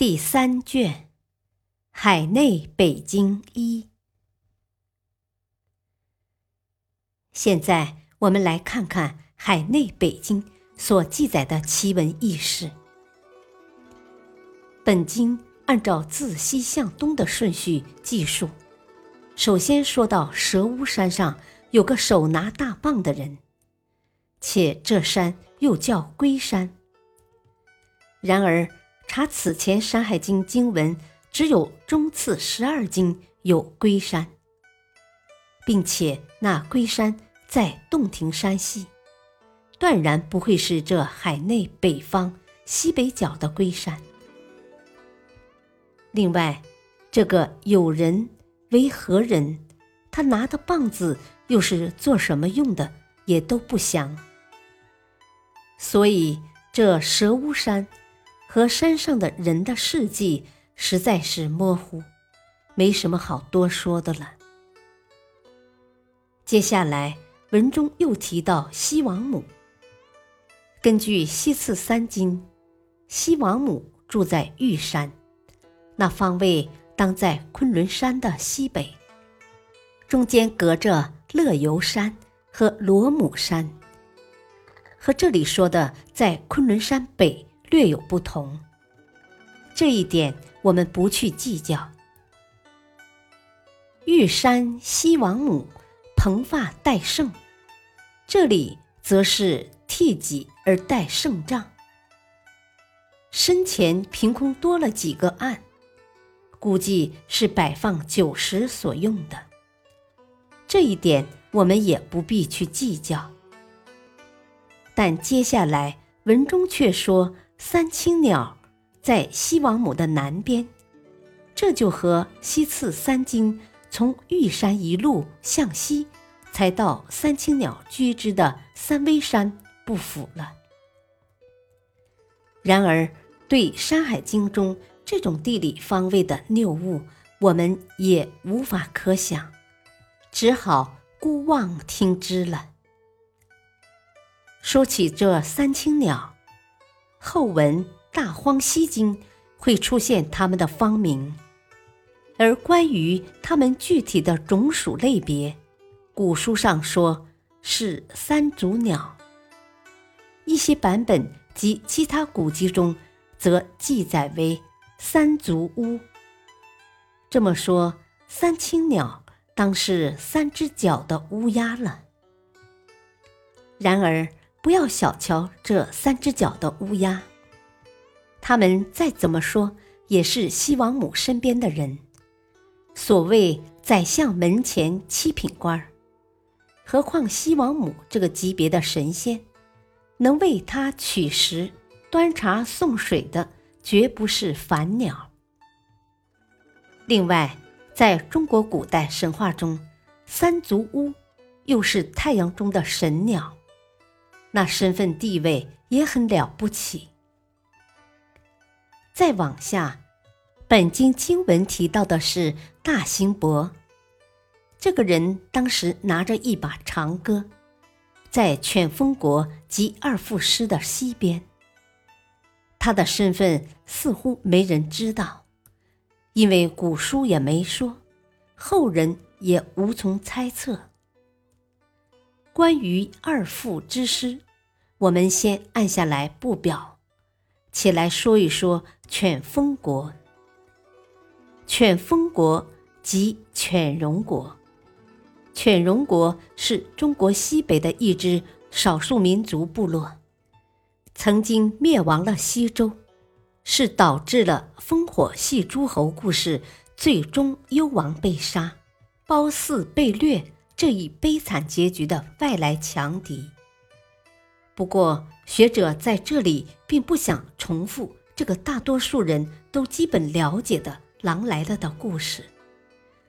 第三卷《海内北京一》。现在我们来看看《海内北京》所记载的奇闻异事。本经按照自西向东的顺序记述，首先说到蛇巫山上有个手拿大棒的人，且这山又叫龟山。然而。查此前《山海经》经文，只有中次十二经有龟山，并且那龟山在洞庭山系，断然不会是这海内北方西北角的龟山。另外，这个有人为何人，他拿的棒子又是做什么用的，也都不详。所以这蛇巫山。和山上的人的事迹实在是模糊，没什么好多说的了。接下来文中又提到西王母。根据《西次三经》，西王母住在玉山，那方位当在昆仑山的西北，中间隔着乐游山和罗母山，和这里说的在昆仑山北。略有不同，这一点我们不去计较。玉山西王母蓬发戴胜，这里则是剃脊而戴胜杖，身前凭空多了几个案，估计是摆放酒食所用的。这一点我们也不必去计较。但接下来文中却说。三青鸟在西王母的南边，这就和西次三经从玉山一路向西，才到三青鸟居之的三危山不符了。然而，对《山海经》中这种地理方位的谬误，我们也无法可想，只好孤妄听之了。说起这三青鸟。后文《大荒西经》会出现它们的方名，而关于它们具体的种属类别，古书上说是三足鸟。一些版本及其他古籍中则记载为三足乌。这么说，三青鸟当是三只脚的乌鸦了。然而。不要小瞧这三只脚的乌鸦，他们再怎么说也是西王母身边的人，所谓宰相门前七品官儿。何况西王母这个级别的神仙，能为他取食、端茶送水的，绝不是凡鸟。另外，在中国古代神话中，三足乌又是太阳中的神鸟。那身份地位也很了不起。再往下，本经经文提到的是大兴伯，这个人当时拿着一把长戈，在犬风国及二副师的西边。他的身份似乎没人知道，因为古书也没说，后人也无从猜测。关于二父之师，我们先按下来不表，且来说一说犬风国。犬风国即犬戎国，犬戎国是中国西北的一支少数民族部落，曾经灭亡了西周，是导致了烽火戏诸侯故事最终幽王被杀、褒姒被掠这一悲惨结局的外来强敌。不过，学者在这里并不想重复这个大多数人都基本了解的狼来了的故事，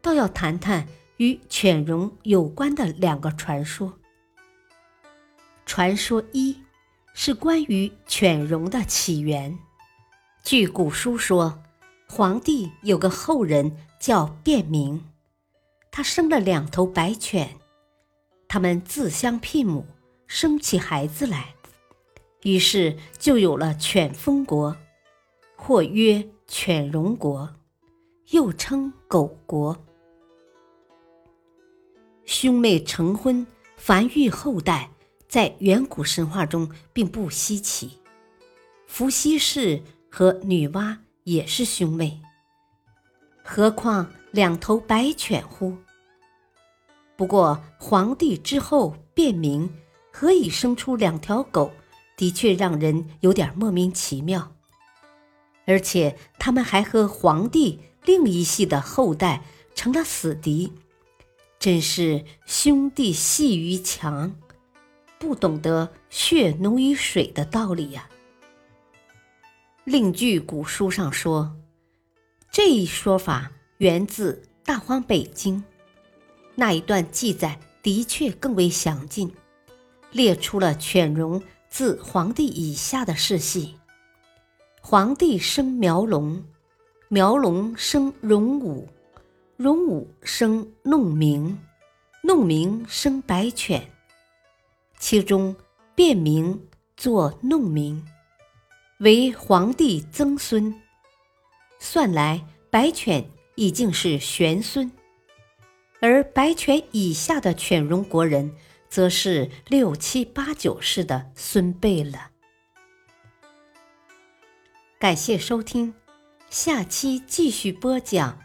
倒要谈谈与犬戎有关的两个传说。传说一，是关于犬戎的起源。据古书说，黄帝有个后人叫卞明，他生了两头白犬，他们自相聘母。生起孩子来，于是就有了犬封国，或曰犬戎国，又称狗国。兄妹成婚繁育后代，在远古神话中并不稀奇。伏羲氏和女娲也是兄妹，何况两头白犬乎？不过黄帝之后变名。何以生出两条狗，的确让人有点莫名其妙。而且他们还和皇帝另一系的后代成了死敌，真是兄弟戏于墙，不懂得血浓于水的道理呀。另据古书上说，这一说法源自《大荒北经》，那一段记载的确更为详尽。列出了犬戎自黄帝以下的世系。黄帝生苗龙，苗龙生戎武，戎武生弄明，弄明生白犬。其中卞明作弄明，为黄帝曾孙。算来白犬已经是玄孙，而白犬以下的犬戎国人。则是六七八九世的孙辈了。感谢收听，下期继续播讲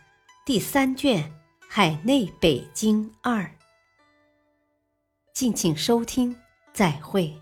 第三卷《海内北京二》。敬请收听，再会。